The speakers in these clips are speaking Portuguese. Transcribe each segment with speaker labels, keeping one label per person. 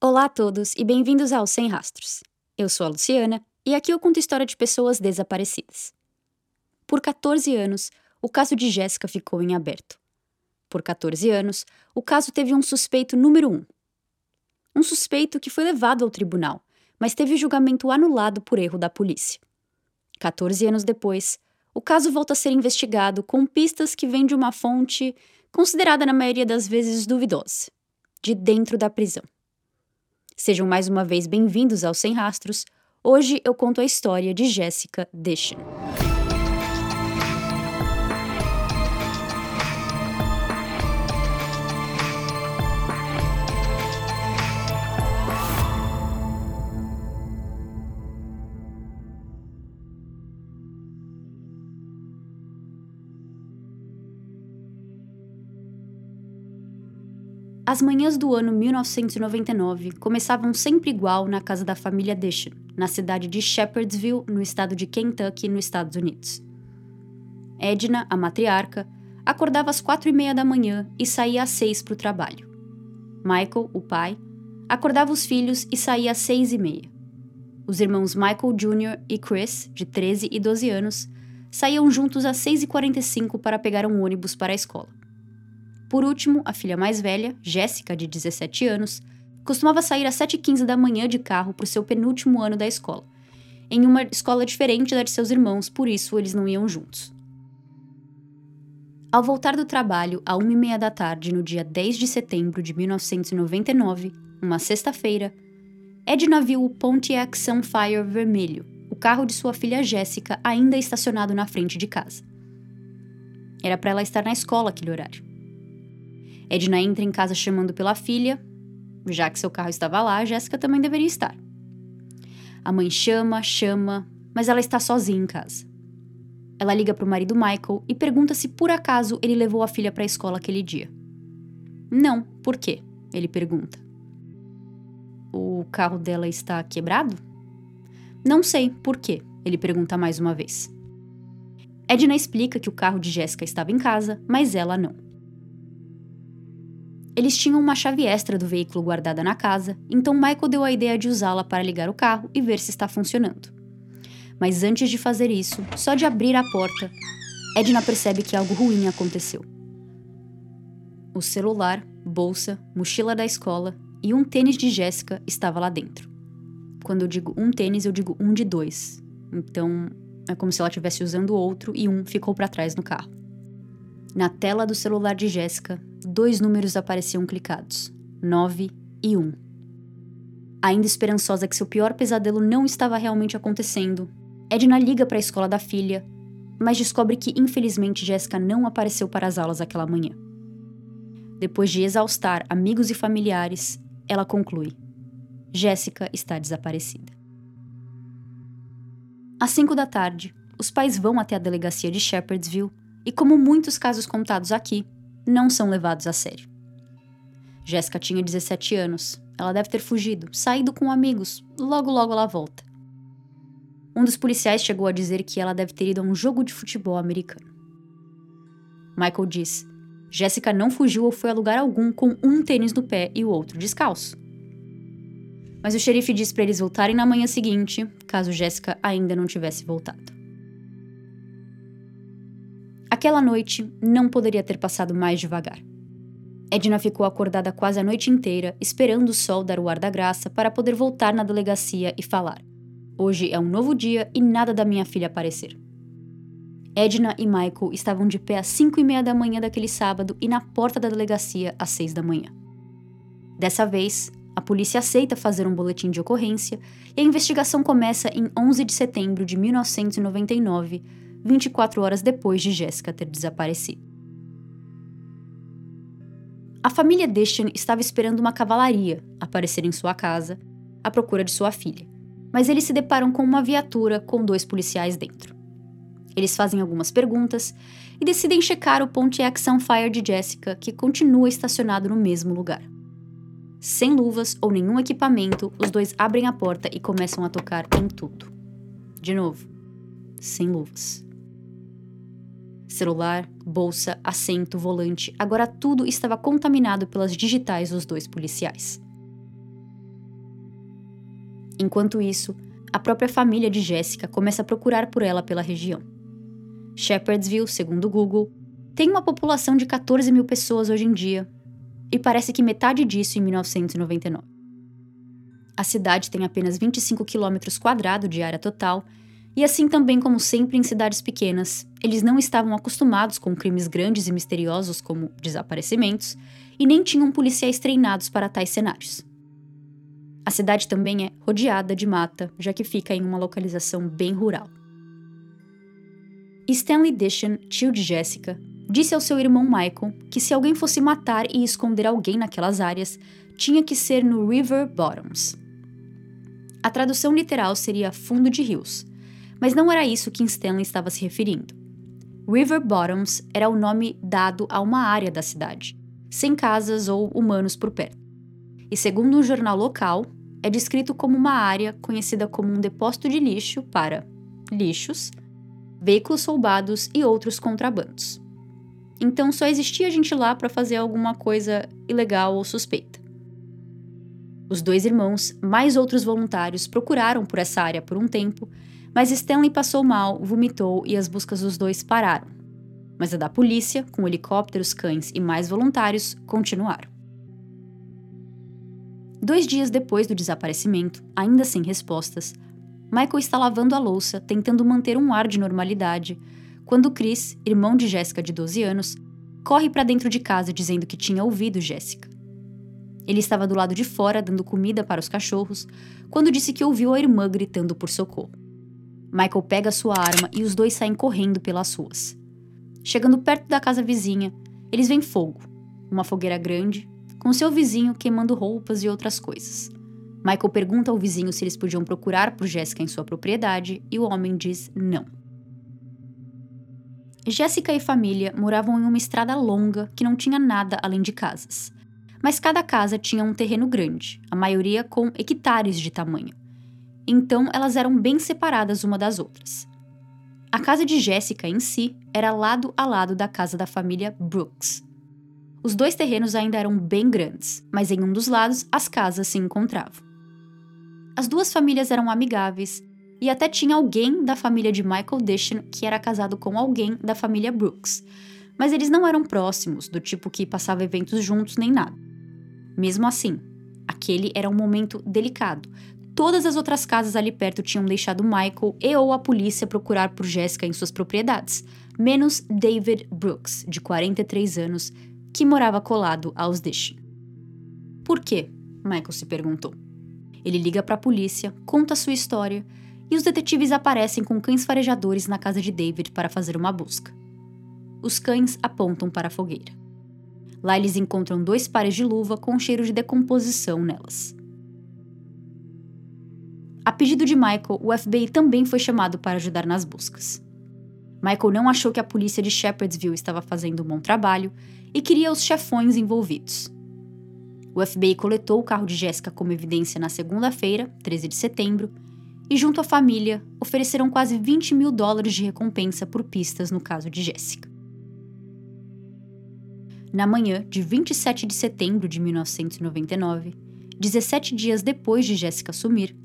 Speaker 1: Olá a todos e bem-vindos ao Sem Rastros. Eu sou a Luciana e aqui eu conto história de pessoas desaparecidas. Por 14 anos, o caso de Jéssica ficou em aberto. Por 14 anos, o caso teve um suspeito número um. Um suspeito que foi levado ao tribunal, mas teve o julgamento anulado por erro da polícia. 14 anos depois, o caso volta a ser investigado com pistas que vêm de uma fonte considerada na maioria das vezes duvidosa, de dentro da prisão. Sejam mais uma vez bem-vindos ao Sem Rastros. Hoje eu conto a história de Jéssica Deschen. As manhãs do ano 1999 começavam sempre igual na casa da família Deschen, na cidade de Shepherdsville, no estado de Kentucky, nos Estados Unidos. Edna, a matriarca, acordava às quatro e meia da manhã e saía às seis para o trabalho. Michael, o pai, acordava os filhos e saía às seis e meia. Os irmãos Michael Jr. e Chris, de 13 e 12 anos, saíam juntos às seis e quarenta e cinco para pegar um ônibus para a escola. Por último, a filha mais velha, Jéssica, de 17 anos, costumava sair às 7h15 da manhã de carro para o seu penúltimo ano da escola, em uma escola diferente da de seus irmãos, por isso eles não iam juntos. Ao voltar do trabalho à 1h30 da tarde no dia 10 de setembro de 1999, uma sexta-feira, Edna viu o Pontiac Sunfire vermelho, o carro de sua filha Jéssica ainda estacionado na frente de casa. Era para ela estar na escola aquele horário. Edna entra em casa chamando pela filha. Já que seu carro estava lá, Jéssica também deveria estar. A mãe chama, chama, mas ela está sozinha em casa. Ela liga para o marido Michael e pergunta se por acaso ele levou a filha para a escola aquele dia. Não, por quê? Ele pergunta. O carro dela está quebrado? Não sei, por quê? Ele pergunta mais uma vez. Edna explica que o carro de Jéssica estava em casa, mas ela não. Eles tinham uma chave extra do veículo guardada na casa, então Michael deu a ideia de usá-la para ligar o carro e ver se está funcionando. Mas antes de fazer isso, só de abrir a porta, Edna percebe que algo ruim aconteceu. O celular, bolsa, mochila da escola e um tênis de Jéssica estava lá dentro. Quando eu digo um tênis, eu digo um de dois. Então, é como se ela estivesse usando outro e um ficou para trás no carro. Na tela do celular de Jéssica, dois números apareciam clicados: 9 e 1. Ainda esperançosa que seu pior pesadelo não estava realmente acontecendo, Edna liga para a escola da filha, mas descobre que infelizmente Jéssica não apareceu para as aulas aquela manhã. Depois de exaustar amigos e familiares, ela conclui: Jéssica está desaparecida. Às 5 da tarde, os pais vão até a delegacia de Shepherdsville e, como muitos casos contados aqui, não são levados a sério. Jéssica tinha 17 anos. Ela deve ter fugido, saído com amigos. Logo, logo ela volta. Um dos policiais chegou a dizer que ela deve ter ido a um jogo de futebol americano. Michael diz: Jéssica não fugiu ou foi a lugar algum com um tênis no pé e o outro descalço. Mas o xerife diz para eles voltarem na manhã seguinte, caso Jéssica ainda não tivesse voltado. Aquela noite não poderia ter passado mais devagar. Edna ficou acordada quase a noite inteira, esperando o sol dar o ar da graça para poder voltar na delegacia e falar: Hoje é um novo dia e nada da minha filha aparecer. Edna e Michael estavam de pé às cinco e meia da manhã daquele sábado e na porta da delegacia às seis da manhã. Dessa vez, a polícia aceita fazer um boletim de ocorrência e a investigação começa em 11 de setembro de 1999 24 horas depois de Jéssica ter desaparecido. A família Deschen estava esperando uma cavalaria aparecer em sua casa à procura de sua filha, mas eles se deparam com uma viatura com dois policiais dentro. Eles fazem algumas perguntas e decidem checar o Pontiac Sunfire de Jessica, que continua estacionado no mesmo lugar. Sem luvas ou nenhum equipamento, os dois abrem a porta e começam a tocar em tudo. De novo, sem luvas. Celular, bolsa, assento, volante, agora tudo estava contaminado pelas digitais dos dois policiais. Enquanto isso, a própria família de Jessica começa a procurar por ela pela região. Shepherdsville, segundo Google, tem uma população de 14 mil pessoas hoje em dia, e parece que metade disso em 1999. A cidade tem apenas 25 quilômetros quadrados de área total, e assim também como sempre em cidades pequenas, eles não estavam acostumados com crimes grandes e misteriosos como desaparecimentos, e nem tinham policiais treinados para tais cenários. A cidade também é rodeada de mata, já que fica em uma localização bem rural. Stanley Dishon, tio de Jessica, disse ao seu irmão Michael que se alguém fosse matar e esconder alguém naquelas áreas, tinha que ser no River Bottoms. A tradução literal seria fundo de rios, mas não era isso que Stanley estava se referindo. River Bottoms era o nome dado a uma área da cidade, sem casas ou humanos por perto. E segundo um jornal local, é descrito como uma área conhecida como um depósito de lixo para lixos veículos roubados e outros contrabandos. Então só existia gente lá para fazer alguma coisa ilegal ou suspeita. Os dois irmãos, mais outros voluntários, procuraram por essa área por um tempo, mas Stanley passou mal, vomitou e as buscas dos dois pararam. Mas a da polícia, com helicópteros, cães e mais voluntários, continuaram. Dois dias depois do desaparecimento, ainda sem respostas, Michael está lavando a louça, tentando manter um ar de normalidade, quando Chris, irmão de Jéssica de 12 anos, corre para dentro de casa dizendo que tinha ouvido Jéssica. Ele estava do lado de fora dando comida para os cachorros quando disse que ouviu a irmã gritando por socorro. Michael pega sua arma e os dois saem correndo pelas ruas. Chegando perto da casa vizinha, eles veem fogo, uma fogueira grande, com seu vizinho queimando roupas e outras coisas. Michael pergunta ao vizinho se eles podiam procurar por Jéssica em sua propriedade e o homem diz não. Jéssica e família moravam em uma estrada longa que não tinha nada além de casas. Mas cada casa tinha um terreno grande, a maioria com hectares de tamanho. Então elas eram bem separadas uma das outras. A casa de Jéssica em si era lado a lado da casa da família Brooks. Os dois terrenos ainda eram bem grandes, mas em um dos lados as casas se encontravam. As duas famílias eram amigáveis e até tinha alguém da família de Michael Dishon que era casado com alguém da família Brooks, mas eles não eram próximos, do tipo que passava eventos juntos nem nada. Mesmo assim, aquele era um momento delicado. Todas as outras casas ali perto tinham deixado Michael e ou a polícia procurar por Jessica em suas propriedades, menos David Brooks, de 43 anos, que morava colado aos Dishon. Por quê? Michael se perguntou. Ele liga para a polícia, conta sua história e os detetives aparecem com cães farejadores na casa de David para fazer uma busca. Os cães apontam para a fogueira. Lá eles encontram dois pares de luva com cheiro de decomposição nelas. A pedido de Michael, o FBI também foi chamado para ajudar nas buscas. Michael não achou que a polícia de Shepherdsville estava fazendo um bom trabalho e queria os chefões envolvidos. O FBI coletou o carro de Jéssica como evidência na segunda-feira, 13 de setembro, e, junto à família, ofereceram quase 20 mil dólares de recompensa por pistas no caso de Jéssica. Na manhã de 27 de setembro de 1999, 17 dias depois de Jéssica sumir,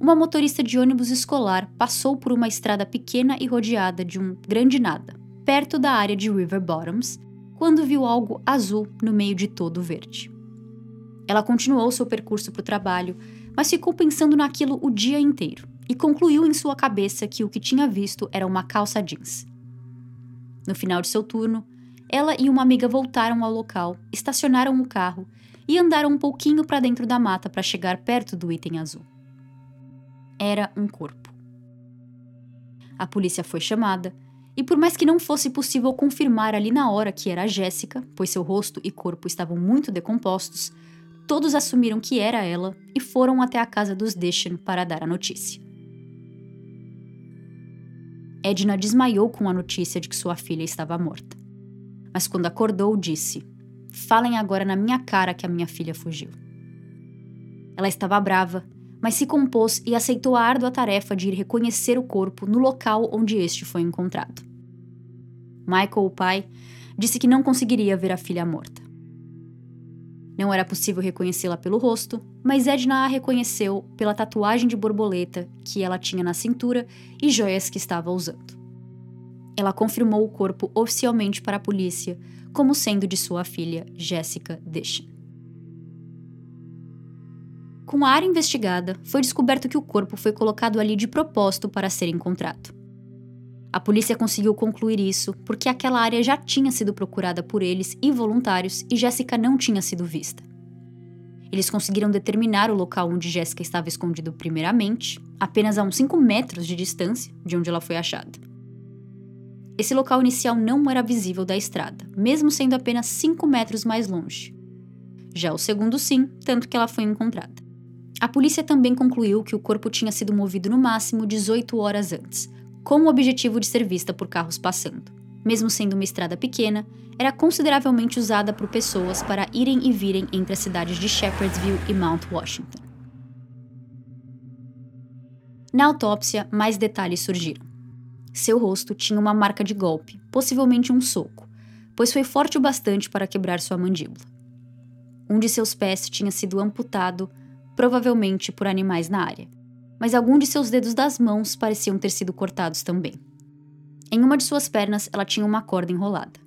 Speaker 1: uma motorista de ônibus escolar passou por uma estrada pequena e rodeada de um grande nada, perto da área de River Bottoms, quando viu algo azul no meio de todo o verde. Ela continuou seu percurso para o trabalho, mas ficou pensando naquilo o dia inteiro e concluiu em sua cabeça que o que tinha visto era uma calça jeans. No final de seu turno, ela e uma amiga voltaram ao local, estacionaram o carro e andaram um pouquinho para dentro da mata para chegar perto do item azul. Era um corpo. A polícia foi chamada e, por mais que não fosse possível confirmar ali na hora que era a Jéssica, pois seu rosto e corpo estavam muito decompostos, todos assumiram que era ela e foram até a casa dos Dishon para dar a notícia. Edna desmaiou com a notícia de que sua filha estava morta. Mas quando acordou, disse: Falem agora na minha cara que a minha filha fugiu. Ela estava brava, mas se compôs e aceitou a árdua tarefa de ir reconhecer o corpo no local onde este foi encontrado. Michael, o pai, disse que não conseguiria ver a filha morta. Não era possível reconhecê-la pelo rosto, mas Edna a reconheceu pela tatuagem de borboleta que ela tinha na cintura e joias que estava usando. Ela confirmou o corpo oficialmente para a polícia como sendo de sua filha Jessica Deschen. Com a área investigada, foi descoberto que o corpo foi colocado ali de propósito para ser encontrado. A polícia conseguiu concluir isso porque aquela área já tinha sido procurada por eles e voluntários e Jéssica não tinha sido vista. Eles conseguiram determinar o local onde Jéssica estava escondida primeiramente, apenas a uns 5 metros de distância de onde ela foi achada. Esse local inicial não era visível da estrada, mesmo sendo apenas 5 metros mais longe. Já o segundo, sim, tanto que ela foi encontrada. A polícia também concluiu que o corpo tinha sido movido no máximo 18 horas antes, com o objetivo de ser vista por carros passando. Mesmo sendo uma estrada pequena, era consideravelmente usada por pessoas para irem e virem entre as cidades de Shepherdsville e Mount Washington. Na autópsia, mais detalhes surgiram. Seu rosto tinha uma marca de golpe, possivelmente um soco, pois foi forte o bastante para quebrar sua mandíbula. Um de seus pés tinha sido amputado, provavelmente por animais na área mas alguns de seus dedos das mãos pareciam ter sido cortados também. Em uma de suas pernas, ela tinha uma corda enrolada.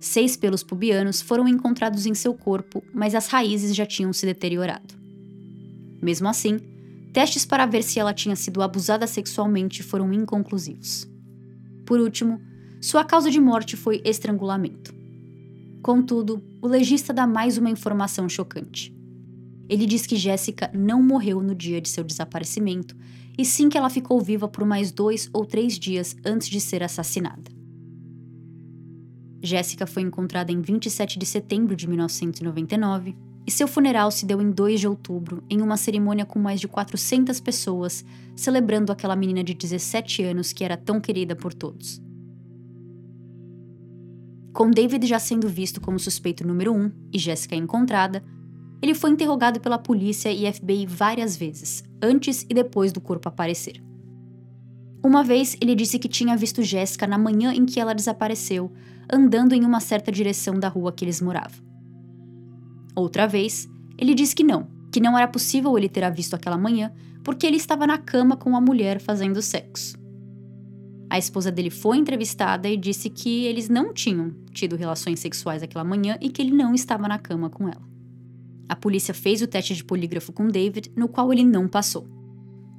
Speaker 1: Seis pelos pubianos foram encontrados em seu corpo, mas as raízes já tinham se deteriorado. Mesmo assim, testes para ver se ela tinha sido abusada sexualmente foram inconclusivos. Por último, sua causa de morte foi estrangulamento. Contudo, o legista dá mais uma informação chocante. Ele diz que Jéssica não morreu no dia de seu desaparecimento, e sim que ela ficou viva por mais dois ou três dias antes de ser assassinada. Jéssica foi encontrada em 27 de setembro de 1999 e seu funeral se deu em 2 de outubro, em uma cerimônia com mais de 400 pessoas, celebrando aquela menina de 17 anos que era tão querida por todos. Com David já sendo visto como suspeito número 1 um, e Jéssica encontrada, ele foi interrogado pela polícia e FBI várias vezes, antes e depois do corpo aparecer. Uma vez, ele disse que tinha visto Jéssica na manhã em que ela desapareceu, andando em uma certa direção da rua que eles moravam. Outra vez, ele disse que não, que não era possível ele ter a visto aquela manhã porque ele estava na cama com uma mulher fazendo sexo. A esposa dele foi entrevistada e disse que eles não tinham tido relações sexuais aquela manhã e que ele não estava na cama com ela. A polícia fez o teste de polígrafo com David, no qual ele não passou.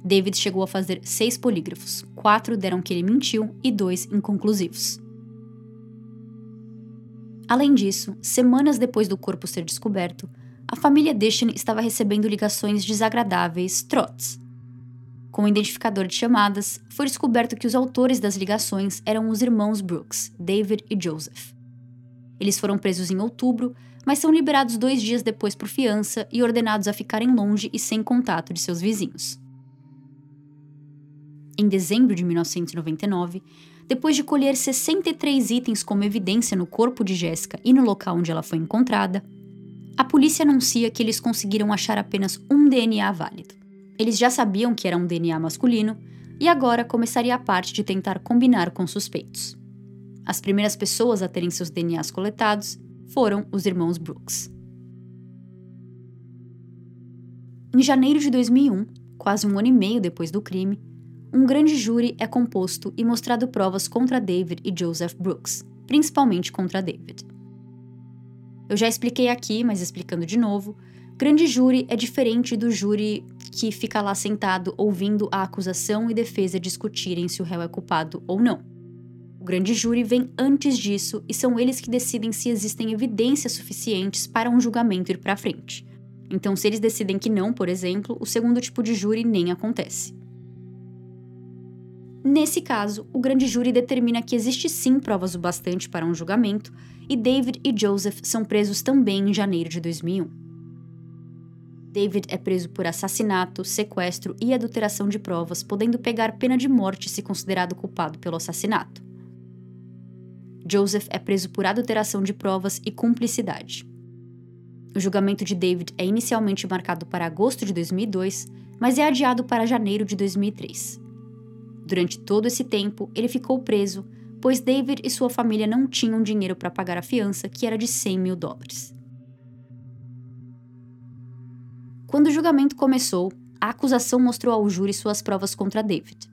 Speaker 1: David chegou a fazer seis polígrafos, quatro deram que ele mentiu e dois inconclusivos. Além disso, semanas depois do corpo ser descoberto, a família Dishon estava recebendo ligações desagradáveis, trots. Com o identificador de chamadas, foi descoberto que os autores das ligações eram os irmãos Brooks, David e Joseph. Eles foram presos em outubro, mas são liberados dois dias depois por fiança e ordenados a ficarem longe e sem contato de seus vizinhos. Em dezembro de 1999, depois de colher 63 itens como evidência no corpo de Jéssica e no local onde ela foi encontrada, a polícia anuncia que eles conseguiram achar apenas um DNA válido. Eles já sabiam que era um DNA masculino e agora começaria a parte de tentar combinar com suspeitos. As primeiras pessoas a terem seus DNAs coletados foram os irmãos Brooks. Em janeiro de 2001, quase um ano e meio depois do crime, um grande júri é composto e mostrado provas contra David e Joseph Brooks, principalmente contra David. Eu já expliquei aqui, mas explicando de novo, grande júri é diferente do júri que fica lá sentado ouvindo a acusação e defesa discutirem se o réu é culpado ou não grande júri vem antes disso e são eles que decidem se existem evidências suficientes para um julgamento ir para frente. Então, se eles decidem que não, por exemplo, o segundo tipo de júri nem acontece. Nesse caso, o grande júri determina que existe sim provas o bastante para um julgamento, e David e Joseph são presos também em janeiro de 2001. David é preso por assassinato, sequestro e adulteração de provas, podendo pegar pena de morte se considerado culpado pelo assassinato. Joseph é preso por adulteração de provas e cumplicidade. O julgamento de David é inicialmente marcado para agosto de 2002, mas é adiado para janeiro de 2003. Durante todo esse tempo, ele ficou preso, pois David e sua família não tinham dinheiro para pagar a fiança, que era de 100 mil dólares. Quando o julgamento começou, a acusação mostrou ao júri suas provas contra David.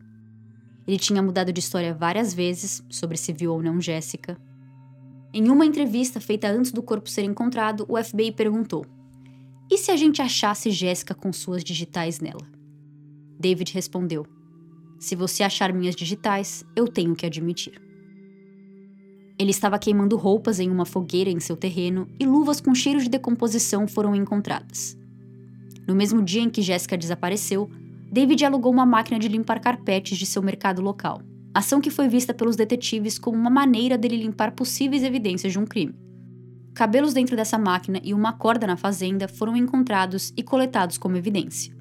Speaker 1: Ele tinha mudado de história várias vezes sobre se viu ou não Jéssica. Em uma entrevista feita antes do corpo ser encontrado, o FBI perguntou: E se a gente achasse Jéssica com suas digitais nela? David respondeu: Se você achar minhas digitais, eu tenho que admitir. Ele estava queimando roupas em uma fogueira em seu terreno e luvas com cheiro de decomposição foram encontradas. No mesmo dia em que Jéssica desapareceu, David alugou uma máquina de limpar carpetes de seu mercado local, ação que foi vista pelos detetives como uma maneira dele limpar possíveis evidências de um crime. Cabelos dentro dessa máquina e uma corda na fazenda foram encontrados e coletados como evidência.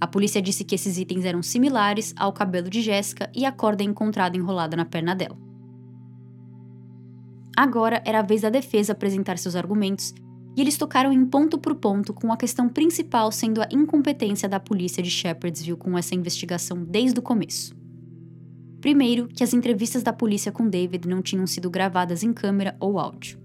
Speaker 1: A polícia disse que esses itens eram similares ao cabelo de Jéssica e a corda encontrada enrolada na perna dela. Agora era a vez da defesa apresentar seus argumentos e eles tocaram em ponto por ponto, com a questão principal sendo a incompetência da polícia de Shepherdsville com essa investigação desde o começo. Primeiro, que as entrevistas da polícia com David não tinham sido gravadas em câmera ou áudio.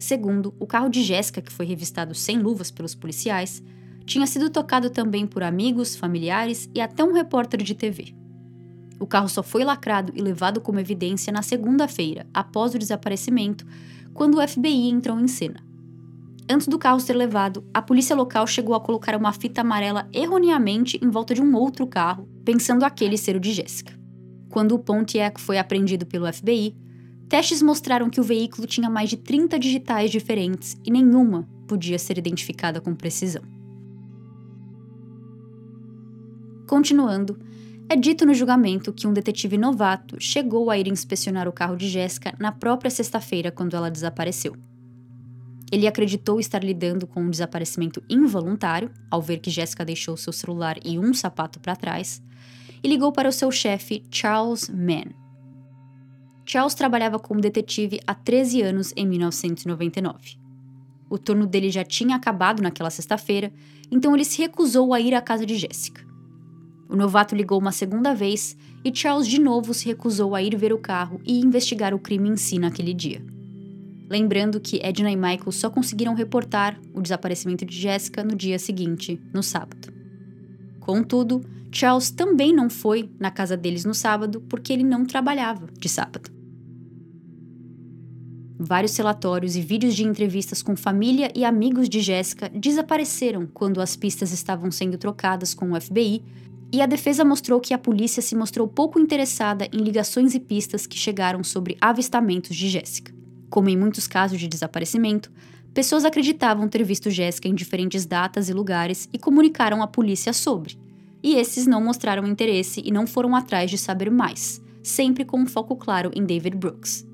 Speaker 1: Segundo, o carro de Jéssica, que foi revistado sem luvas pelos policiais, tinha sido tocado também por amigos, familiares e até um repórter de TV. O carro só foi lacrado e levado como evidência na segunda-feira, após o desaparecimento, quando o FBI entrou em cena. Antes do carro ser levado, a polícia local chegou a colocar uma fita amarela erroneamente em volta de um outro carro, pensando aquele ser o de Jéssica. Quando o Pontiac foi apreendido pelo FBI, testes mostraram que o veículo tinha mais de 30 digitais diferentes e nenhuma podia ser identificada com precisão. Continuando, é dito no julgamento que um detetive novato chegou a ir inspecionar o carro de Jéssica na própria sexta-feira quando ela desapareceu. Ele acreditou estar lidando com um desaparecimento involuntário, ao ver que Jessica deixou seu celular e um sapato para trás, e ligou para o seu chefe, Charles Mann. Charles trabalhava como detetive há 13 anos em 1999. O turno dele já tinha acabado naquela sexta-feira, então ele se recusou a ir à casa de Jessica. O novato ligou uma segunda vez e Charles de novo se recusou a ir ver o carro e investigar o crime em si naquele dia lembrando que Edna e Michael só conseguiram reportar o desaparecimento de Jessica no dia seguinte, no sábado. Contudo, Charles também não foi na casa deles no sábado porque ele não trabalhava de sábado. Vários relatórios e vídeos de entrevistas com família e amigos de Jessica desapareceram quando as pistas estavam sendo trocadas com o FBI, e a defesa mostrou que a polícia se mostrou pouco interessada em ligações e pistas que chegaram sobre avistamentos de Jessica. Como em muitos casos de desaparecimento, pessoas acreditavam ter visto Jéssica em diferentes datas e lugares e comunicaram à polícia sobre. E esses não mostraram interesse e não foram atrás de saber mais, sempre com um foco claro em David Brooks.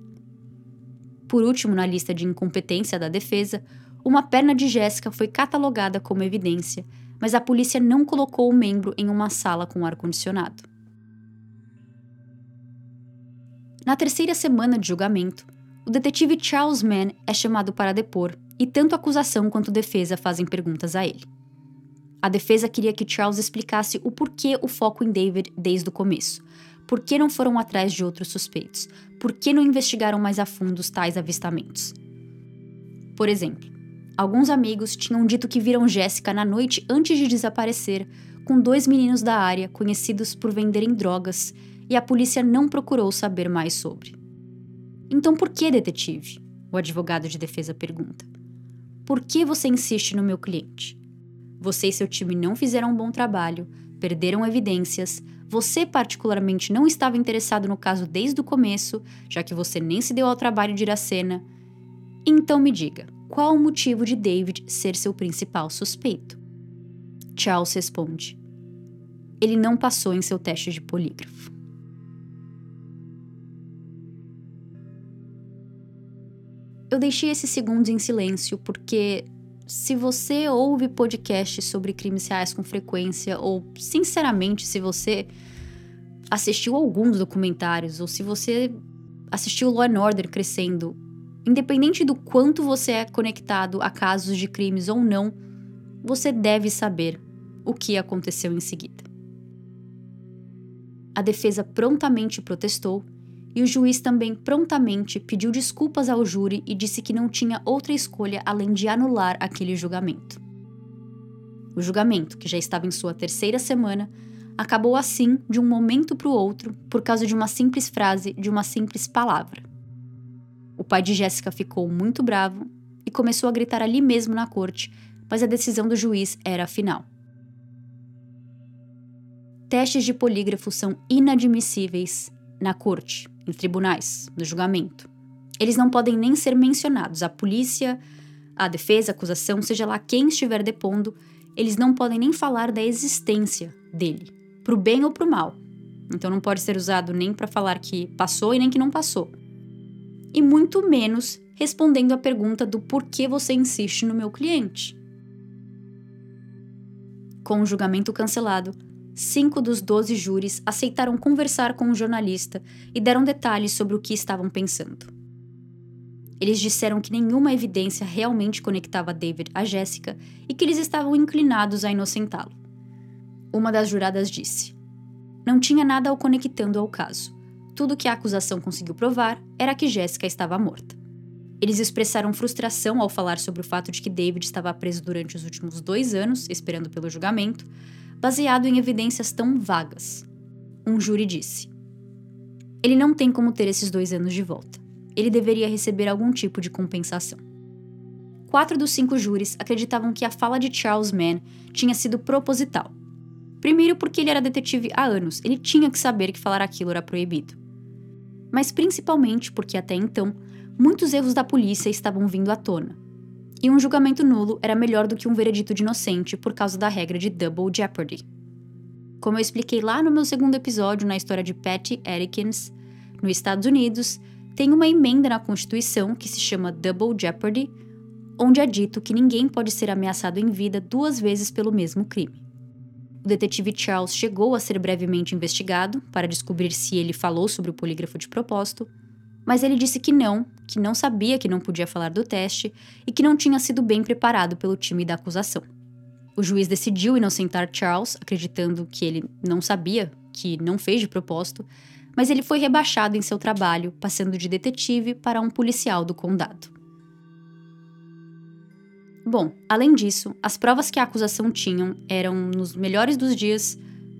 Speaker 1: Por último, na lista de incompetência da defesa, uma perna de Jéssica foi catalogada como evidência, mas a polícia não colocou o membro em uma sala com ar-condicionado. Na terceira semana de julgamento, o detetive Charles Mann é chamado para depor e tanto a acusação quanto a defesa fazem perguntas a ele. A defesa queria que Charles explicasse o porquê o foco em David desde o começo. Por que não foram atrás de outros suspeitos? Por que não investigaram mais a fundo os tais avistamentos? Por exemplo, alguns amigos tinham dito que viram Jéssica na noite antes de desaparecer com dois meninos da área conhecidos por venderem drogas e a polícia não procurou saber mais sobre. Então por que detetive? O advogado de defesa pergunta. Por que você insiste no meu cliente? Você e seu time não fizeram um bom trabalho, perderam evidências, você particularmente não estava interessado no caso desde o começo, já que você nem se deu ao trabalho de ir à cena. Então me diga, qual o motivo de David ser seu principal suspeito? Charles responde: Ele não passou em seu teste de polígrafo. Eu deixei esses segundos em silêncio porque se você ouve podcasts sobre crimes reais com frequência, ou sinceramente, se você assistiu alguns documentários, ou se você assistiu Law and Order crescendo, independente do quanto você é conectado a casos de crimes ou não, você deve saber o que aconteceu em seguida. A defesa prontamente protestou e o juiz também prontamente pediu desculpas ao júri e disse que não tinha outra escolha além de anular aquele julgamento. O julgamento, que já estava em sua terceira semana, acabou assim de um momento para o outro por causa de uma simples frase, de uma simples palavra. O pai de Jéssica ficou muito bravo e começou a gritar ali mesmo na corte, mas a decisão do juiz era a final. Testes de polígrafo são inadmissíveis na corte, em tribunais, no julgamento. Eles não podem nem ser mencionados. A polícia, a defesa, a acusação, seja lá quem estiver depondo, eles não podem nem falar da existência dele, pro bem ou pro mal. Então não pode ser usado nem para falar que passou e nem que não passou. E muito menos respondendo a pergunta do porquê você insiste no meu cliente. Com o julgamento cancelado, cinco dos doze júris aceitaram conversar com o jornalista e deram detalhes sobre o que estavam pensando. Eles disseram que nenhuma evidência realmente conectava David a Jéssica e que eles estavam inclinados a inocentá-lo. Uma das juradas disse: Não tinha nada o conectando ao caso. Tudo que a acusação conseguiu provar era que Jéssica estava morta. Eles expressaram frustração ao falar sobre o fato de que David estava preso durante os últimos dois anos, esperando pelo julgamento, baseado em evidências tão vagas. Um júri disse: Ele não tem como ter esses dois anos de volta. Ele deveria receber algum tipo de compensação. Quatro dos cinco júris acreditavam que a fala de Charles Mann tinha sido proposital. Primeiro, porque ele era detetive há anos, ele tinha que saber que falar aquilo era proibido. Mas principalmente porque até então, muitos erros da polícia estavam vindo à tona, e um julgamento nulo era melhor do que um veredito de inocente por causa da regra de double jeopardy. Como eu expliquei lá no meu segundo episódio na história de Patty Erikins, nos Estados Unidos, tem uma emenda na Constituição que se chama double jeopardy, onde é dito que ninguém pode ser ameaçado em vida duas vezes pelo mesmo crime. O detetive Charles chegou a ser brevemente investigado para descobrir se ele falou sobre o polígrafo de propósito, mas ele disse que não, que não sabia que não podia falar do teste e que não tinha sido bem preparado pelo time da acusação. O juiz decidiu inocentar Charles, acreditando que ele não sabia, que não fez de propósito, mas ele foi rebaixado em seu trabalho, passando de detetive para um policial do condado. Bom, além disso, as provas que a acusação tinham eram, nos melhores dos dias,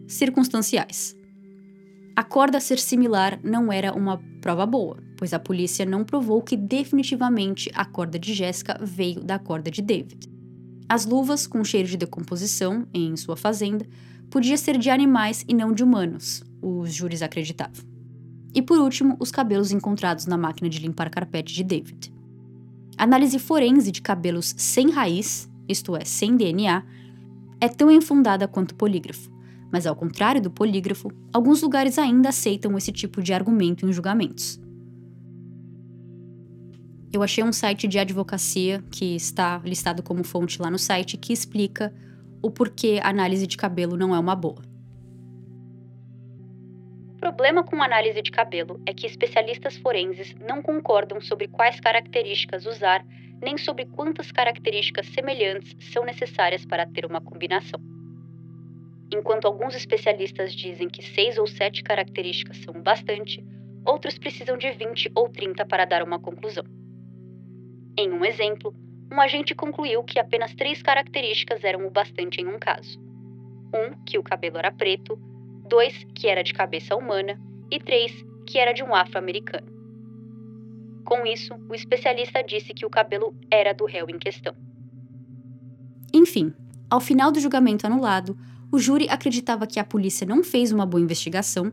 Speaker 1: circunstanciais. A corda ser similar não era uma prova boa, pois a polícia não provou que definitivamente a corda de Jéssica veio da corda de David. As luvas com cheiro de decomposição em sua fazenda podia ser de animais e não de humanos, os júris acreditavam. E por último, os cabelos encontrados na máquina de limpar carpete de David. análise forense de cabelos sem raiz, isto é, sem DNA, é tão infundada quanto o polígrafo, mas ao contrário do polígrafo, alguns lugares ainda aceitam esse tipo de argumento em julgamentos. Eu achei um site de advocacia que está listado como fonte lá no site que explica o porquê análise de cabelo não é uma boa.
Speaker 2: O problema com análise de cabelo é que especialistas forenses não concordam sobre quais características usar, nem sobre quantas características semelhantes são necessárias para ter uma combinação. Enquanto alguns especialistas dizem que seis ou sete características são bastante, outros precisam de 20 ou 30 para dar uma conclusão. Em um exemplo, um agente concluiu que apenas três características eram o bastante em um caso: um, que o cabelo era preto, dois, que era de cabeça humana, e três, que era de um afro-americano. Com isso, o especialista disse que o cabelo era do réu em questão.
Speaker 1: Enfim, ao final do julgamento anulado, o júri acreditava que a polícia não fez uma boa investigação,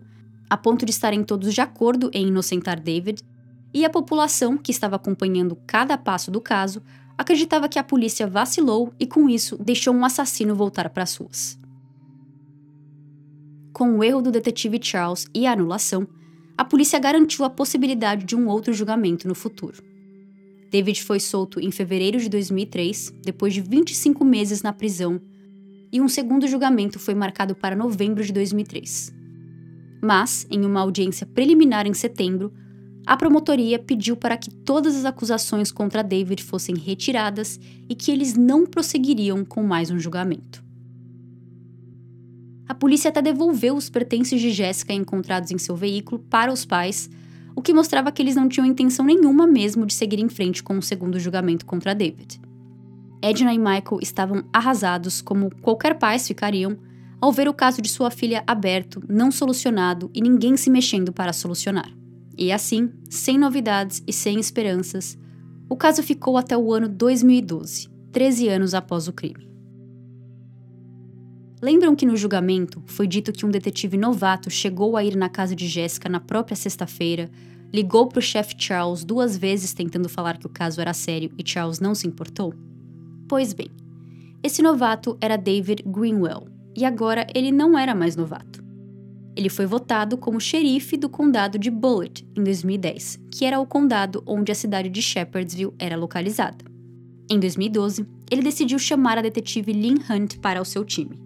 Speaker 1: a ponto de estarem todos de acordo em inocentar David, e a população, que estava acompanhando cada passo do caso, acreditava que a polícia vacilou e, com isso, deixou um assassino voltar para as ruas. Com o erro do detetive Charles e a anulação, a polícia garantiu a possibilidade de um outro julgamento no futuro. David foi solto em fevereiro de 2003, depois de 25 meses na prisão e um segundo julgamento foi marcado para novembro de 2003. Mas, em uma audiência preliminar em setembro, a promotoria pediu para que todas as acusações contra David fossem retiradas e que eles não prosseguiriam com mais um julgamento. A polícia até devolveu os pertences de Jéssica encontrados em seu veículo para os pais, o que mostrava que eles não tinham intenção nenhuma mesmo de seguir em frente com o segundo julgamento contra David. Edna e Michael estavam arrasados, como qualquer pais ficariam, ao ver o caso de sua filha aberto, não solucionado e ninguém se mexendo para solucionar. E assim, sem novidades e sem esperanças, o caso ficou até o ano 2012, 13 anos após o crime. Lembram que no julgamento foi dito que um detetive novato chegou a ir na casa de Jéssica na própria sexta-feira, ligou para o chefe Charles duas vezes tentando falar que o caso era sério e Charles não se importou? Pois bem, esse novato era David Greenwell, e agora ele não era mais novato. Ele foi votado como xerife do condado de Bullitt em 2010, que era o condado onde a cidade de Shepherdsville era localizada. Em 2012, ele decidiu chamar a detetive Lynn Hunt para o seu time.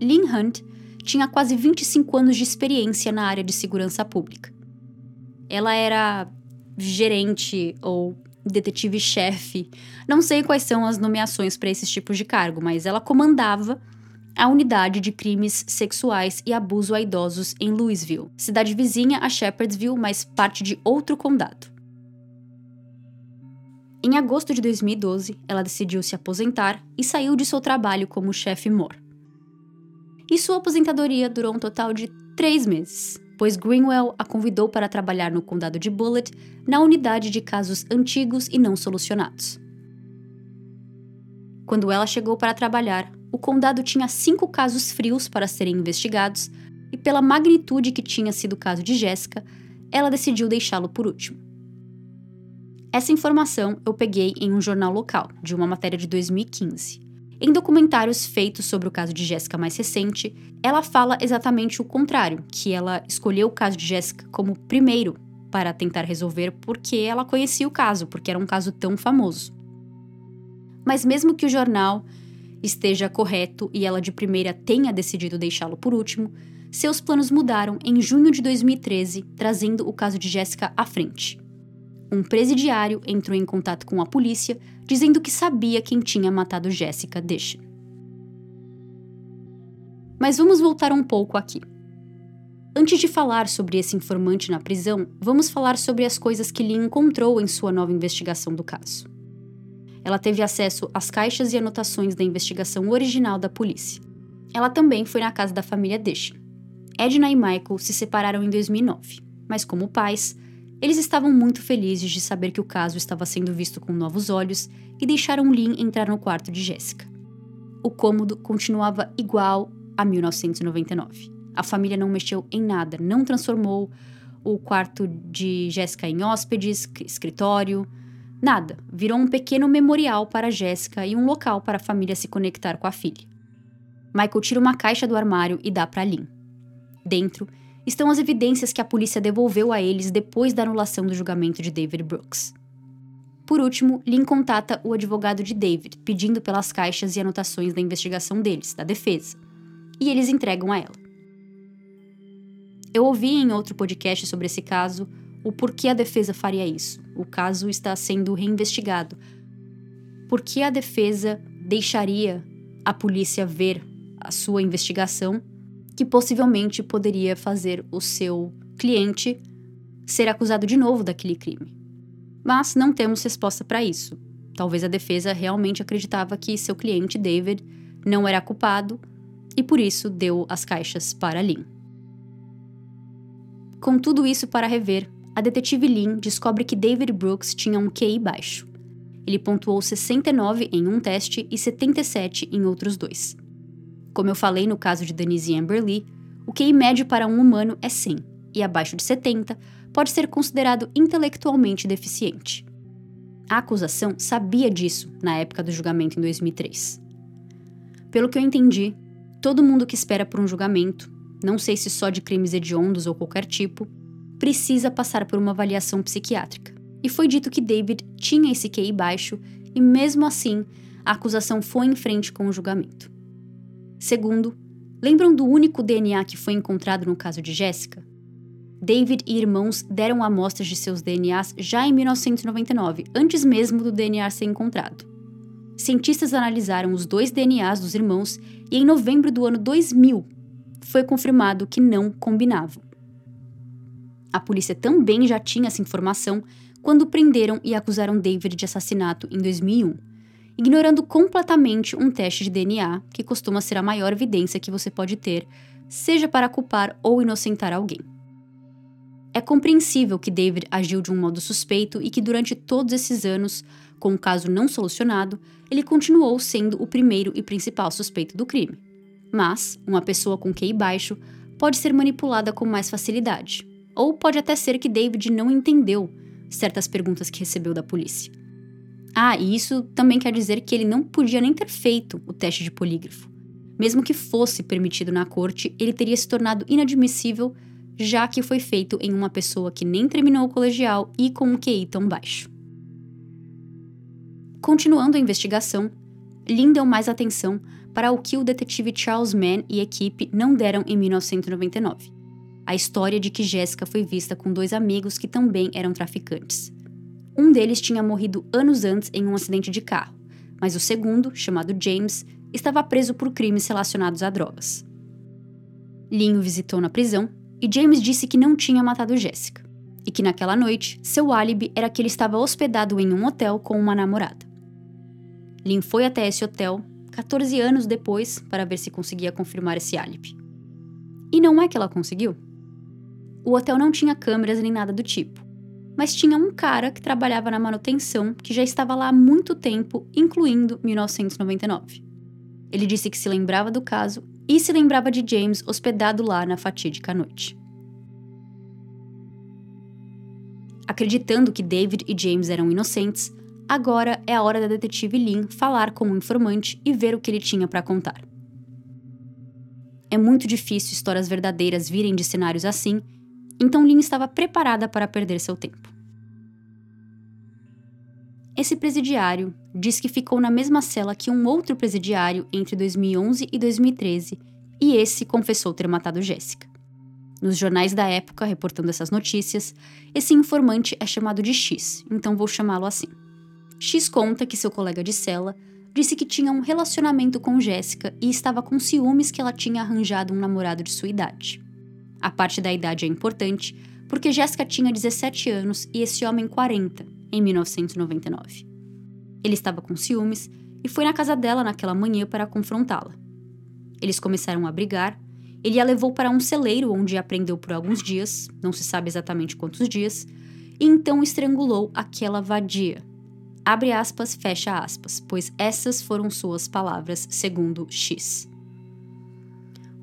Speaker 1: Lynn Hunt tinha quase 25 anos de experiência na área de segurança pública. Ela era gerente ou detetive-chefe, não sei quais são as nomeações para esses tipos de cargo, mas ela comandava a unidade de crimes sexuais e abuso a idosos em Louisville, cidade vizinha a Shepherdsville, mas parte de outro condado. Em agosto de 2012, ela decidiu se aposentar e saiu de seu trabalho como chefe Moore. E sua aposentadoria durou um total de três meses, pois Greenwell a convidou para trabalhar no condado de Bullitt, na unidade de casos antigos e não solucionados. Quando ela chegou para trabalhar, o condado tinha cinco casos frios para serem investigados, e pela magnitude que tinha sido o caso de Jéssica, ela decidiu deixá-lo por último. Essa informação eu peguei em um jornal local, de uma matéria de 2015. Em documentários feitos sobre o caso de Jéssica mais recente, ela fala exatamente o contrário, que ela escolheu o caso de Jéssica como primeiro para tentar resolver porque ela conhecia o caso, porque era um caso tão famoso. Mas mesmo que o jornal esteja correto e ela de primeira tenha decidido deixá-lo por último, seus planos mudaram em junho de 2013, trazendo o caso de Jéssica à frente. Um presidiário entrou em contato com a polícia, dizendo que sabia quem tinha matado Jessica Dishin. Mas vamos voltar um pouco aqui. Antes de falar sobre esse informante na prisão, vamos falar sobre as coisas que Lee encontrou em sua nova investigação do caso. Ela teve acesso às caixas e anotações da investigação original da polícia. Ela também foi na casa da família Dishin. Edna e Michael se separaram em 2009, mas como pais, eles estavam muito felizes de saber que o caso estava sendo visto com novos olhos e deixaram Lynn entrar no quarto de Jessica. O cômodo continuava igual a 1999. A família não mexeu em nada, não transformou o quarto de Jessica em hóspedes, escritório, Nada, virou um pequeno memorial para Jéssica e um local para a família se conectar com a filha. Michael tira uma caixa do armário e dá para Lynn. Dentro estão as evidências que a polícia devolveu a eles depois da anulação do julgamento de David Brooks. Por último, Lynn contata o advogado de David, pedindo pelas caixas e anotações da investigação deles, da defesa, e eles entregam a ela. Eu ouvi em outro podcast sobre esse caso o porquê a defesa faria isso. O caso está sendo reinvestigado. Por que a defesa deixaria a polícia ver a sua investigação, que possivelmente poderia fazer o seu cliente ser acusado de novo daquele crime? Mas não temos resposta para isso. Talvez a defesa realmente acreditava que seu cliente, David, não era culpado e por isso deu as caixas para Lynn. Com tudo isso para rever, a detetive Lynn descobre que David Brooks tinha um QI baixo. Ele pontuou 69 em um teste e 77 em outros dois. Como eu falei no caso de Denise Amber Lee, o QI médio para um humano é 100, e abaixo de 70 pode ser considerado intelectualmente deficiente. A acusação sabia disso na época do julgamento em 2003. Pelo que eu entendi, todo mundo que espera por um julgamento, não sei se só de crimes hediondos ou qualquer tipo, precisa passar por uma avaliação psiquiátrica. E foi dito que David tinha esse QI baixo e, mesmo assim, a acusação foi em frente com o julgamento. Segundo, lembram do único DNA que foi encontrado no caso de Jéssica? David e irmãos deram amostras de seus DNAs já em 1999, antes mesmo do DNA ser encontrado. Cientistas analisaram os dois DNAs dos irmãos e, em novembro do ano 2000, foi confirmado que não combinavam. A polícia também já tinha essa informação quando prenderam e acusaram David de assassinato em 2001, ignorando completamente um teste de DNA, que costuma ser a maior evidência que você pode ter, seja para culpar ou inocentar alguém. É compreensível que David agiu de um modo suspeito e que durante todos esses anos, com o caso não solucionado, ele continuou sendo o primeiro e principal suspeito do crime. Mas, uma pessoa com QI baixo pode ser manipulada com mais facilidade. Ou pode até ser que David não entendeu certas perguntas que recebeu da polícia. Ah, e isso também quer dizer que ele não podia nem ter feito o teste de polígrafo. Mesmo que fosse permitido na corte, ele teria se tornado inadmissível, já que foi feito em uma pessoa que nem terminou o colegial e com um QI tão baixo. Continuando a investigação, Lynn deu mais atenção para o que o detetive Charles Mann e equipe não deram em 1999. A história de que Jéssica foi vista com dois amigos que também eram traficantes. Um deles tinha morrido anos antes em um acidente de carro, mas o segundo, chamado James, estava preso por crimes relacionados a drogas. Lynn o visitou na prisão e James disse que não tinha matado Jéssica e que naquela noite seu álibi era que ele estava hospedado em um hotel com uma namorada. Lynn foi até esse hotel 14 anos depois para ver se conseguia confirmar esse álibi. E não é que ela conseguiu. O hotel não tinha câmeras nem nada do tipo, mas tinha um cara que trabalhava na manutenção que já estava lá há muito tempo, incluindo 1999. Ele disse que se lembrava do caso e se lembrava de James hospedado lá na fatídica noite. Acreditando que David e James eram inocentes, Agora é a hora da detetive Lynn falar com o informante e ver o que ele tinha para contar. É muito difícil histórias verdadeiras virem de cenários assim, então Lynn estava preparada para perder seu tempo. Esse presidiário diz que ficou na mesma cela que um outro presidiário entre 2011 e 2013, e esse confessou ter matado Jéssica. Nos jornais da época, reportando essas notícias, esse informante é chamado de X, então vou chamá-lo assim. X conta que seu colega de cela disse que tinha um relacionamento com Jéssica e estava com ciúmes que ela tinha arranjado um namorado de sua idade. A parte da idade é importante porque Jéssica tinha 17 anos e esse homem 40, em 1999. Ele estava com ciúmes e foi na casa dela naquela manhã para confrontá-la. Eles começaram a brigar, ele a levou para um celeiro onde a prendeu por alguns dias, não se sabe exatamente quantos dias, e então estrangulou aquela vadia, Abre aspas, fecha aspas, pois essas foram suas palavras, segundo X.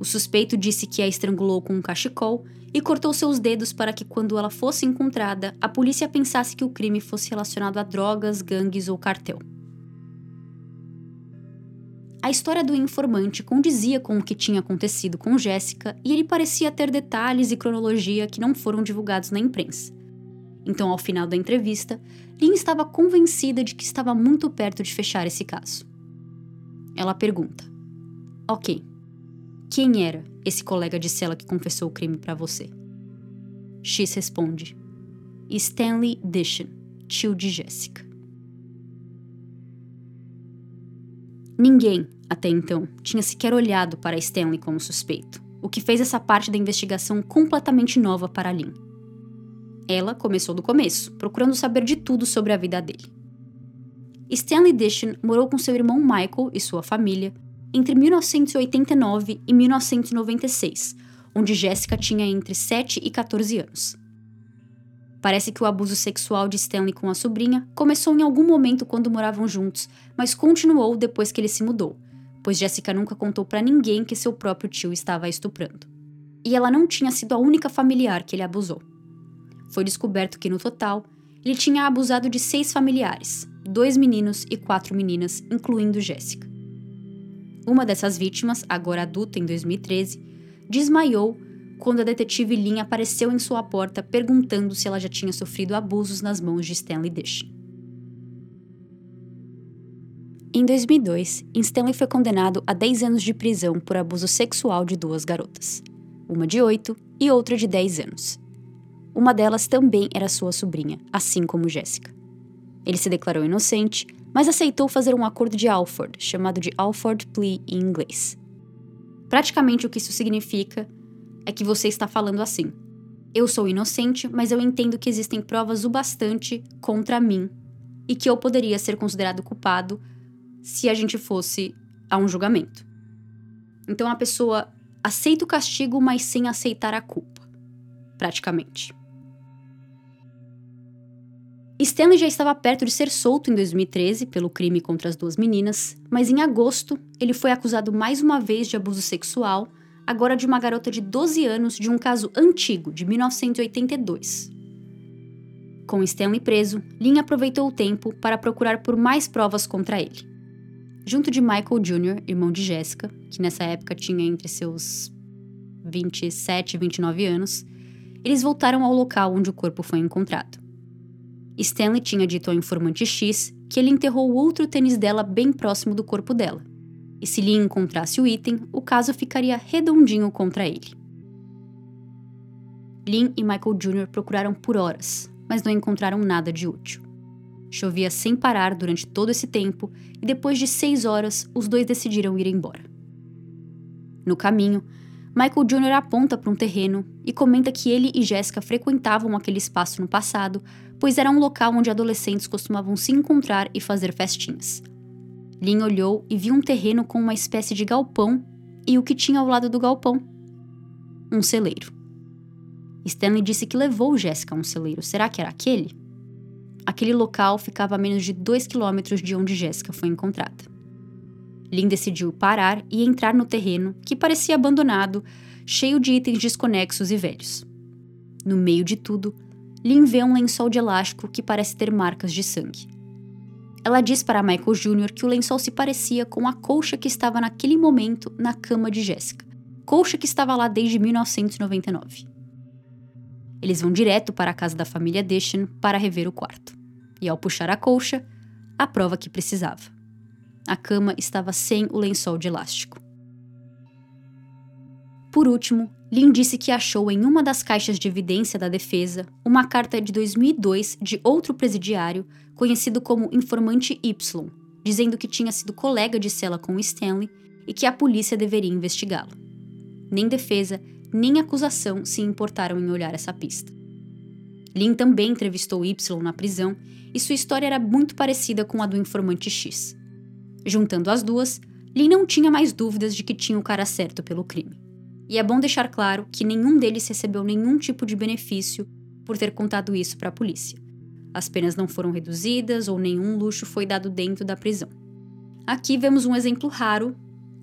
Speaker 1: O suspeito disse que a estrangulou com um cachecol e cortou seus dedos para que, quando ela fosse encontrada, a polícia pensasse que o crime fosse relacionado a drogas, gangues ou cartel. A história do informante condizia com o que tinha acontecido com Jéssica e ele parecia ter detalhes e cronologia que não foram divulgados na imprensa. Então, ao final da entrevista, Lynn estava convencida de que estava muito perto de fechar esse caso. Ela pergunta: Ok, quem era esse colega de cela que confessou o crime para você? X responde: Stanley Dishon, tio de Jessica. Ninguém, até então, tinha sequer olhado para Stanley como suspeito, o que fez essa parte da investigação completamente nova para Lynn. Ela começou do começo, procurando saber de tudo sobre a vida dele. Stanley Dishon morou com seu irmão Michael e sua família entre 1989 e 1996, onde Jessica tinha entre 7 e 14 anos. Parece que o abuso sexual de Stanley com a sobrinha começou em algum momento quando moravam juntos, mas continuou depois que ele se mudou, pois Jessica nunca contou para ninguém que seu próprio tio estava estuprando. E ela não tinha sido a única familiar que ele abusou foi descoberto que, no total, ele tinha abusado de seis familiares, dois meninos e quatro meninas, incluindo Jéssica. Uma dessas vítimas, agora adulta em 2013, desmaiou quando a detetive Lynn apareceu em sua porta perguntando se ela já tinha sofrido abusos nas mãos de Stanley Dish. Em 2002, Stanley foi condenado a 10 anos de prisão por abuso sexual de duas garotas, uma de 8 e outra de 10 anos. Uma delas também era sua sobrinha, assim como Jéssica. Ele se declarou inocente, mas aceitou fazer um acordo de Alford, chamado de Alford Plea em inglês. Praticamente o que isso significa é que você está falando assim: Eu sou inocente, mas eu entendo que existem provas o bastante contra mim e que eu poderia ser considerado culpado se a gente fosse a um julgamento. Então a pessoa aceita o castigo, mas sem aceitar a culpa, praticamente. Stanley já estava perto de ser solto em 2013 pelo crime contra as duas meninas, mas em agosto ele foi acusado mais uma vez de abuso sexual, agora de uma garota de 12 anos de um caso antigo, de 1982. Com Stanley preso, Lynn aproveitou o tempo para procurar por mais provas contra ele. Junto de Michael Jr., irmão de Jessica, que nessa época tinha entre seus 27 e 29 anos, eles voltaram ao local onde o corpo foi encontrado. Stanley tinha dito ao informante X que ele enterrou outro tênis dela bem próximo do corpo dela. E se Lee encontrasse o item, o caso ficaria redondinho contra ele. Lynn e Michael Jr. procuraram por horas, mas não encontraram nada de útil. Chovia sem parar durante todo esse tempo e depois de seis horas, os dois decidiram ir embora. No caminho, Michael Jr. aponta para um terreno e comenta que ele e Jessica frequentavam aquele espaço no passado, pois era um local onde adolescentes costumavam se encontrar e fazer festinhas. Lynn olhou e viu um terreno com uma espécie de galpão e o que tinha ao lado do galpão? Um celeiro. Stanley disse que levou Jessica a um celeiro. Será que era aquele? Aquele local ficava a menos de 2 quilômetros de onde Jessica foi encontrada. Lynn decidiu parar e entrar no terreno, que parecia abandonado, cheio de itens desconexos e velhos. No meio de tudo, Lynn vê um lençol de elástico que parece ter marcas de sangue. Ela diz para Michael Jr. que o lençol se parecia com a colcha que estava naquele momento na cama de Jessica, colcha que estava lá desde 1999. Eles vão direto para a casa da família Deschen para rever o quarto. E ao puxar a colcha, a prova que precisava. A cama estava sem o lençol de elástico. Por último, Lynn disse que achou em uma das caixas de evidência da defesa uma carta de 2002 de outro presidiário, conhecido como Informante Y, dizendo que tinha sido colega de cela com Stanley e que a polícia deveria investigá-lo. Nem defesa, nem acusação se importaram em olhar essa pista. Lynn também entrevistou Y na prisão e sua história era muito parecida com a do informante X. Juntando as duas, Lee não tinha mais dúvidas de que tinha o cara certo pelo crime. E é bom deixar claro que nenhum deles recebeu nenhum tipo de benefício por ter contado isso para a polícia. As penas não foram reduzidas ou nenhum luxo foi dado dentro da prisão. Aqui vemos um exemplo raro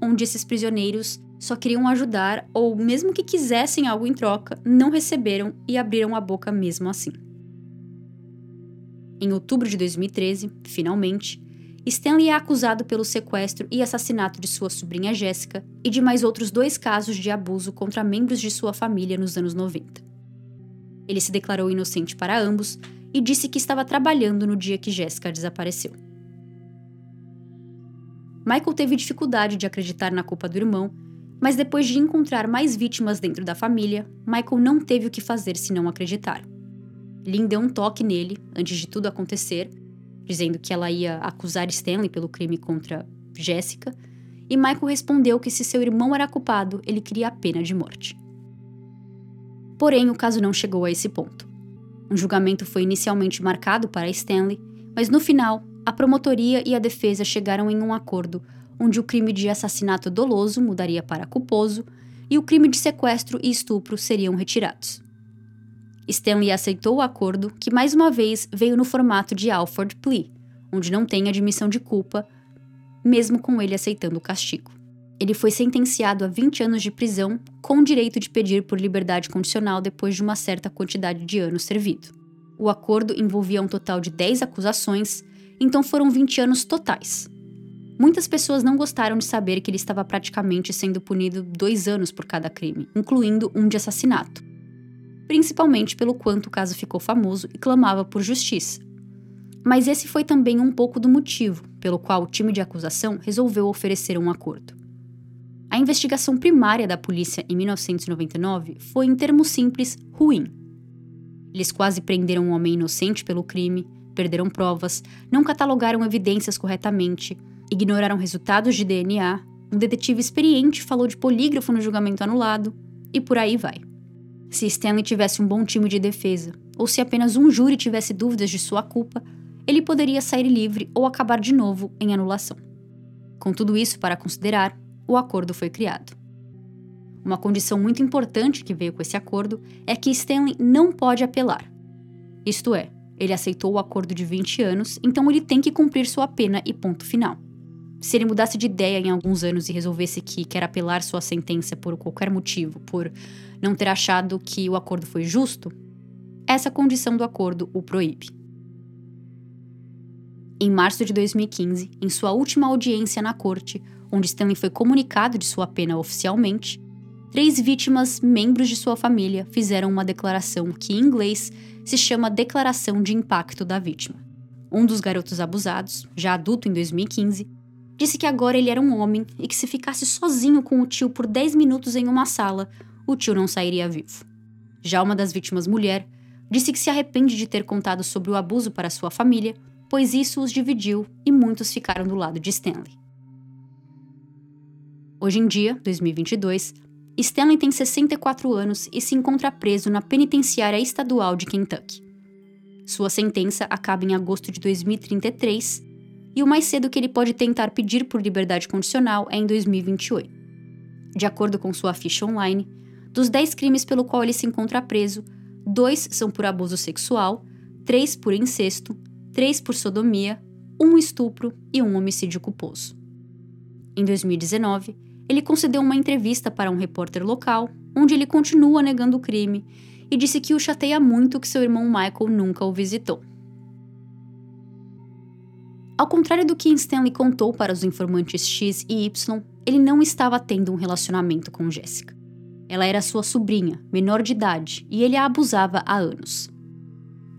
Speaker 1: onde esses prisioneiros só queriam ajudar ou, mesmo que quisessem algo em troca, não receberam e abriram a boca mesmo assim. Em outubro de 2013, finalmente, Stanley é acusado pelo sequestro e assassinato de sua sobrinha Jéssica e de mais outros dois casos de abuso contra membros de sua família nos anos 90. Ele se declarou inocente para ambos e disse que estava trabalhando no dia que Jéssica desapareceu. Michael teve dificuldade de acreditar na culpa do irmão, mas depois de encontrar mais vítimas dentro da família, Michael não teve o que fazer senão acreditar. Lynn deu um toque nele antes de tudo acontecer dizendo que ela ia acusar Stanley pelo crime contra Jessica, e Michael respondeu que se seu irmão era culpado, ele queria a pena de morte. Porém, o caso não chegou a esse ponto. Um julgamento foi inicialmente marcado para Stanley, mas no final, a promotoria e a defesa chegaram em um acordo onde o crime de assassinato doloso mudaria para culposo e o crime de sequestro e estupro seriam retirados. Stanley aceitou o acordo, que mais uma vez veio no formato de Alford Plea, onde não tem admissão de culpa, mesmo com ele aceitando o castigo. Ele foi sentenciado a 20 anos de prisão, com direito de pedir por liberdade condicional depois de uma certa quantidade de anos servido. O acordo envolvia um total de 10 acusações, então foram 20 anos totais. Muitas pessoas não gostaram de saber que ele estava praticamente sendo punido dois anos por cada crime, incluindo um de assassinato principalmente pelo quanto o caso ficou famoso e clamava por justiça. Mas esse foi também um pouco do motivo pelo qual o time de acusação resolveu oferecer um acordo. A investigação primária da polícia em 1999 foi, em termos simples, ruim. Eles quase prenderam um homem inocente pelo crime, perderam provas, não catalogaram evidências corretamente, ignoraram resultados de DNA, um detetive experiente falou de polígrafo no julgamento anulado, e por aí vai. Se Stanley tivesse um bom time de defesa, ou se apenas um júri tivesse dúvidas de sua culpa, ele poderia sair livre ou acabar de novo em anulação. Com tudo isso para considerar, o acordo foi criado. Uma condição muito importante que veio com esse acordo é que Stanley não pode apelar. Isto é, ele aceitou o acordo de 20 anos, então ele tem que cumprir sua pena e ponto final. Se ele mudasse de ideia em alguns anos e resolvesse que quer apelar sua sentença por qualquer motivo, por não ter achado que o acordo foi justo, essa condição do acordo o proíbe. Em março de 2015, em sua última audiência na corte, onde Stanley foi comunicado de sua pena oficialmente, três vítimas, membros de sua família, fizeram uma declaração que, em inglês, se chama Declaração de Impacto da Vítima. Um dos garotos abusados, já adulto em 2015, disse que agora ele era um homem e que se ficasse sozinho com o tio por 10 minutos em uma sala, o tio não sairia vivo. Já uma das vítimas, mulher, disse que se arrepende de ter contado sobre o abuso para sua família, pois isso os dividiu e muitos ficaram do lado de Stanley. Hoje em dia, 2022, Stanley tem 64 anos e se encontra preso na penitenciária estadual de Kentucky. Sua sentença acaba em agosto de 2033 e o mais cedo que ele pode tentar pedir por liberdade condicional é em 2028. De acordo com sua ficha online, dos 10 crimes pelo qual ele se encontra preso, dois são por abuso sexual, três por incesto, três por sodomia, um estupro e um homicídio culposo. Em 2019, ele concedeu uma entrevista para um repórter local, onde ele continua negando o crime e disse que o chateia muito que seu irmão Michael nunca o visitou. Ao contrário do que Stanley contou para os informantes X e Y, ele não estava tendo um relacionamento com Jessica. Ela era sua sobrinha, menor de idade, e ele a abusava há anos.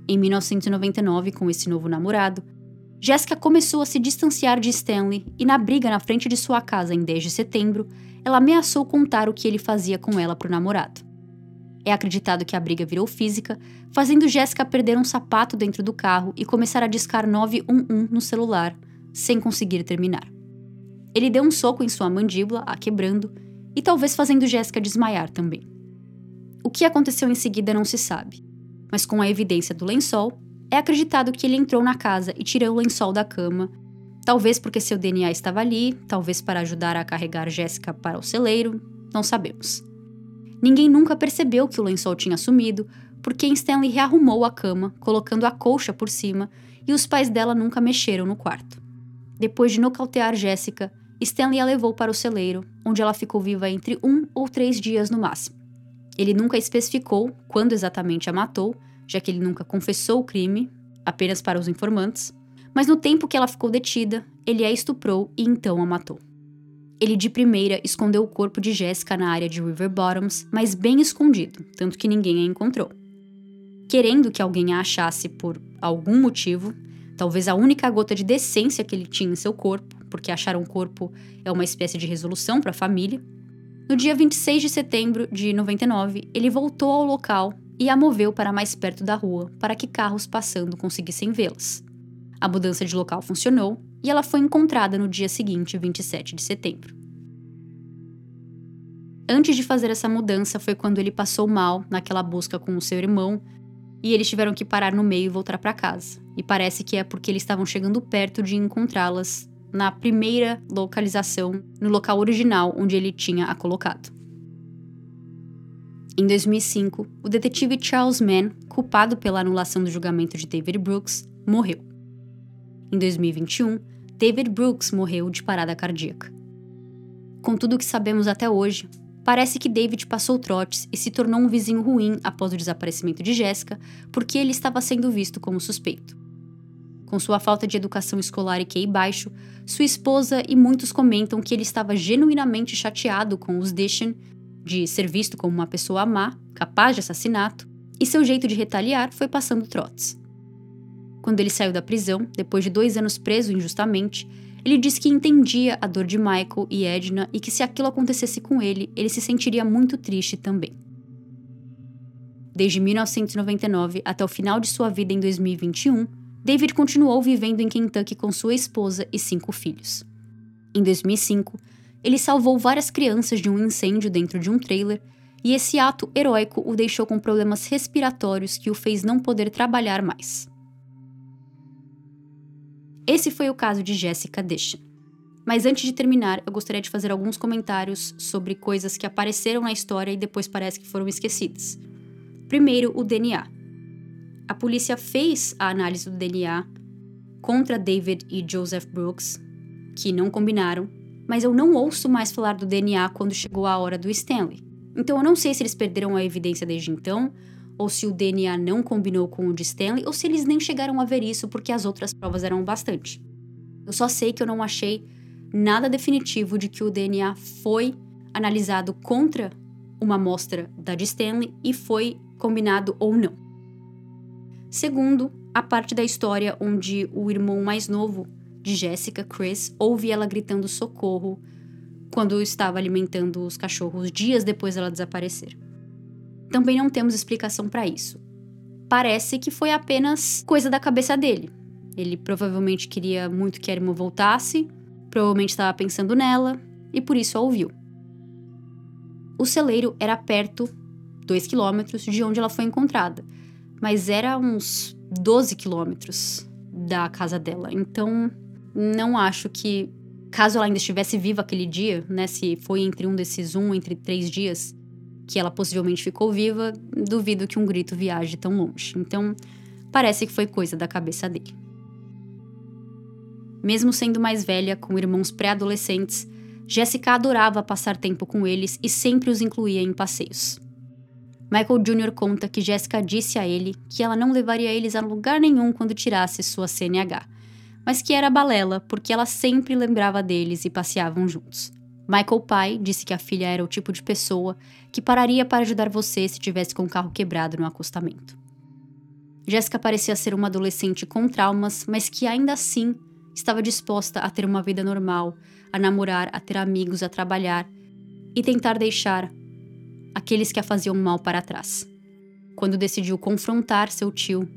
Speaker 1: Em 1999, com esse novo namorado, Jéssica começou a se distanciar de Stanley e, na briga na frente de sua casa em 10 de setembro, ela ameaçou contar o que ele fazia com ela para o namorado. É acreditado que a briga virou física, fazendo Jéssica perder um sapato dentro do carro e começar a discar 911 no celular, sem conseguir terminar. Ele deu um soco em sua mandíbula, a quebrando, e talvez fazendo Jéssica desmaiar também. O que aconteceu em seguida não se sabe, mas com a evidência do lençol, é acreditado que ele entrou na casa e tirou o lençol da cama, talvez porque seu DNA estava ali, talvez para ajudar a carregar Jéssica para o celeiro, não sabemos. Ninguém nunca percebeu que o lençol tinha sumido, porque Stanley rearrumou a cama, colocando a colcha por cima, e os pais dela nunca mexeram no quarto. Depois de nocautear Jéssica, Stanley a levou para o celeiro, onde ela ficou viva entre um ou três dias no máximo. Ele nunca especificou quando exatamente a matou, já que ele nunca confessou o crime, apenas para os informantes, mas no tempo que ela ficou detida, ele a estuprou e então a matou. Ele de primeira escondeu o corpo de Jessica na área de River Bottoms, mas bem escondido, tanto que ninguém a encontrou. Querendo que alguém a achasse por algum motivo, talvez a única gota de decência que ele tinha em seu corpo, porque achar um corpo é uma espécie de resolução para a família, no dia 26 de setembro de 99, ele voltou ao local e a moveu para mais perto da rua para que carros passando conseguissem vê-las. A mudança de local funcionou e ela foi encontrada no dia seguinte, 27 de setembro. Antes de fazer essa mudança foi quando ele passou mal naquela busca com o seu irmão e eles tiveram que parar no meio e voltar para casa. E parece que é porque eles estavam chegando perto de encontrá-las na primeira localização, no local original onde ele tinha a colocado. Em 2005, o detetive Charles Mann, culpado pela anulação do julgamento de David Brooks, morreu. Em 2021, David Brooks morreu de parada cardíaca. Com tudo o que sabemos até hoje, parece que David passou trotes e se tornou um vizinho ruim após o desaparecimento de Jessica, porque ele estava sendo visto como suspeito. Com sua falta de educação escolar e QI baixo, sua esposa e muitos comentam que ele estava genuinamente chateado com os Dishan de ser visto como uma pessoa má, capaz de assassinato, e seu jeito de retaliar foi passando trotes. Quando ele saiu da prisão, depois de dois anos preso injustamente, ele disse que entendia a dor de Michael e Edna e que se aquilo acontecesse com ele, ele se sentiria muito triste também. Desde 1999 até o final de sua vida em 2021, David continuou vivendo em Kentucky com sua esposa e cinco filhos. Em 2005, ele salvou várias crianças de um incêndio dentro de um trailer e esse ato heróico o deixou com problemas respiratórios que o fez não poder trabalhar mais. Esse foi o caso de Jessica Deschan. Mas antes de terminar, eu gostaria de fazer alguns comentários sobre coisas que apareceram na história e depois parece que foram esquecidas. Primeiro, o DNA. A polícia fez a análise do DNA contra David e Joseph Brooks, que não combinaram, mas eu não ouço mais falar do DNA quando chegou a hora do Stanley. Então eu não sei se eles perderam a evidência desde então, ou se o DNA não combinou com o de Stanley, ou se eles nem chegaram a ver isso porque as outras provas eram bastante. Eu só sei que eu não achei nada definitivo de que o DNA foi analisado contra uma amostra da de Stanley e foi combinado ou não. Segundo, a parte da história onde o irmão mais novo de Jessica, Chris, ouve ela gritando socorro quando estava alimentando os cachorros dias depois dela desaparecer. Também não temos explicação para isso. Parece que foi apenas coisa da cabeça dele. Ele provavelmente queria muito que a irmã voltasse, provavelmente estava pensando nela e por isso a ouviu. O celeiro era perto, 2 quilômetros, de onde ela foi encontrada, mas era uns 12 quilômetros da casa dela. Então, não acho que caso ela ainda estivesse viva aquele dia, né, se foi entre um desses um, entre três dias que ela possivelmente ficou viva, duvido que um grito viaje tão longe. Então, parece que foi coisa da cabeça dele. Mesmo sendo mais velha, com irmãos pré-adolescentes, Jessica adorava passar tempo com eles e sempre os incluía em passeios. Michael Jr. conta que Jessica disse a ele que ela não levaria eles a lugar nenhum quando tirasse sua CNH, mas que era balela porque ela sempre lembrava deles e passeavam juntos. Michael pai disse que a filha era o tipo de pessoa que pararia para ajudar você se tivesse com o carro quebrado no acostamento. Jéssica parecia ser uma adolescente com traumas, mas que ainda assim estava disposta a ter uma vida normal, a namorar, a ter amigos, a trabalhar e tentar deixar aqueles que a faziam mal para trás. Quando decidiu confrontar seu tio,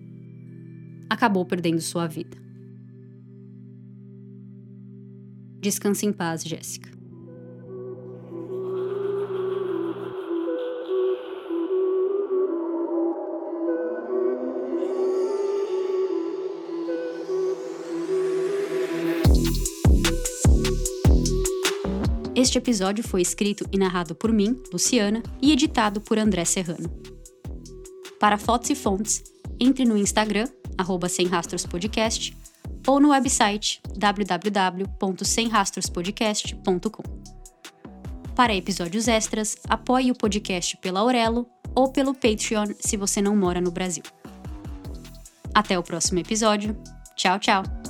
Speaker 1: acabou perdendo sua vida. Descanse em paz, Jéssica. Este episódio foi escrito e narrado por mim, Luciana, e editado por André Serrano. Para fotos e fontes, entre no Instagram, arroba ou no website www.semrastrospodcast.com. Para episódios extras, apoie o podcast pela Aurelo ou pelo Patreon se você não mora no Brasil. Até o próximo episódio. Tchau, tchau!